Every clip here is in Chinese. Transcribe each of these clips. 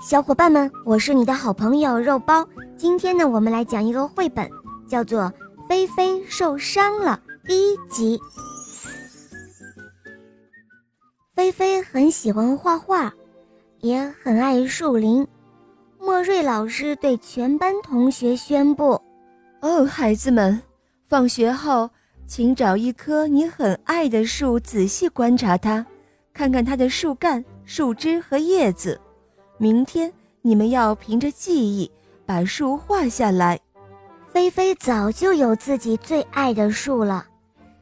小伙伴们，我是你的好朋友肉包。今天呢，我们来讲一个绘本，叫做《菲菲受伤了》第一集。菲菲很喜欢画画，也很爱树林。莫瑞老师对全班同学宣布：“哦，孩子们，放学后请找一棵你很爱的树，仔细观察它，看看它的树干、树枝和叶子。”明天你们要凭着记忆把树画下来。菲菲早就有自己最爱的树了，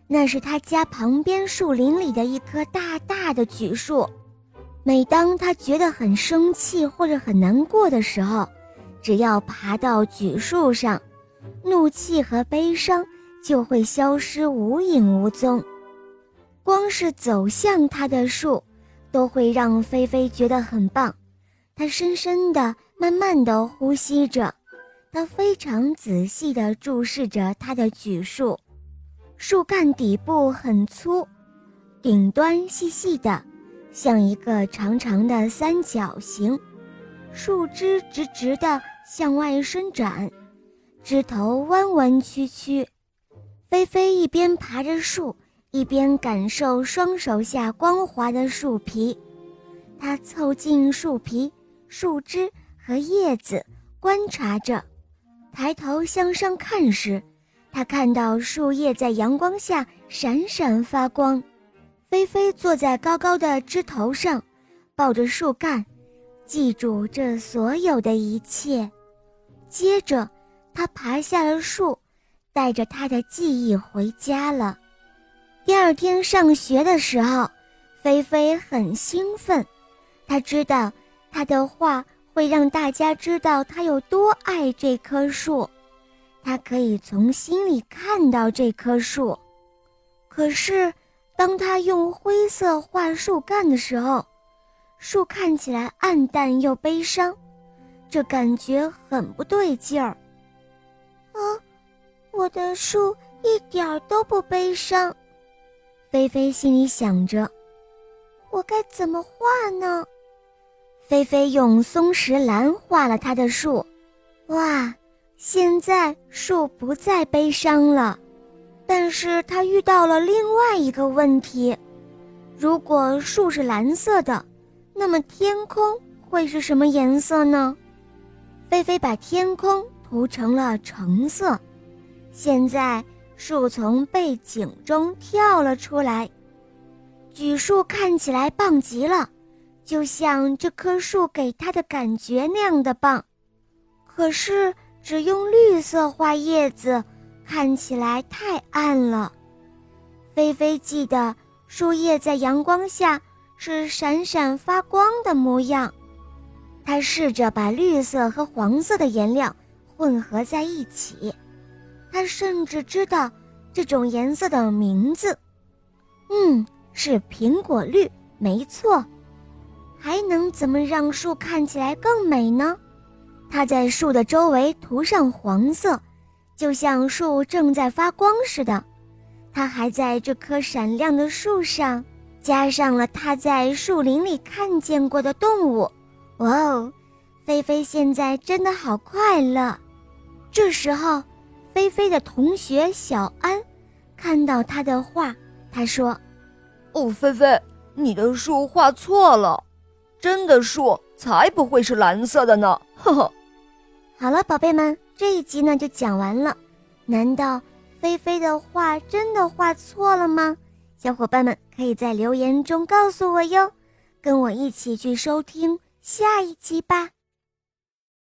那是他家旁边树林里的一棵大大的榉树。每当他觉得很生气或者很难过的时候，只要爬到榉树上，怒气和悲伤就会消失无影无踪。光是走向他的树，都会让菲菲觉得很棒。他深深地、慢慢地呼吸着，他非常仔细地注视着他的榉树。树干底部很粗，顶端细细的，像一个长长的三角形。树枝直直地向外伸展，枝头弯弯曲曲。菲菲一边爬着树，一边感受双手下光滑的树皮。他凑近树皮。树枝和叶子观察着，抬头向上看时，他看到树叶在阳光下闪闪发光。菲菲坐在高高的枝头上，抱着树干，记住这所有的一切。接着，他爬下了树，带着他的记忆回家了。第二天上学的时候，菲菲很兴奋，他知道。他的话会让大家知道他有多爱这棵树，他可以从心里看到这棵树。可是，当他用灰色画树干的时候，树看起来暗淡又悲伤，这感觉很不对劲儿。啊，我的树一点都不悲伤，菲菲心里想着，我该怎么画呢？菲菲用松石蓝画了她的树，哇！现在树不再悲伤了，但是她遇到了另外一个问题：如果树是蓝色的，那么天空会是什么颜色呢？菲菲把天空涂成了橙色。现在树从背景中跳了出来，榉树看起来棒极了。就像这棵树给他的感觉那样的棒，可是只用绿色画叶子，看起来太暗了。菲菲记得树叶在阳光下是闪闪发光的模样，他试着把绿色和黄色的颜料混合在一起，他甚至知道这种颜色的名字，嗯，是苹果绿，没错。还能怎么让树看起来更美呢？他在树的周围涂上黄色，就像树正在发光似的。他还在这棵闪亮的树上加上了他在树林里看见过的动物。哇哦，菲菲现在真的好快乐。这时候，菲菲的同学小安看到他的画，他说：“哦，菲菲，你的树画错了。”真的树才不会是蓝色的呢！呵呵。好了，宝贝们，这一集呢就讲完了。难道菲菲的画真的画错了吗？小伙伴们可以在留言中告诉我哟，跟我一起去收听下一集吧。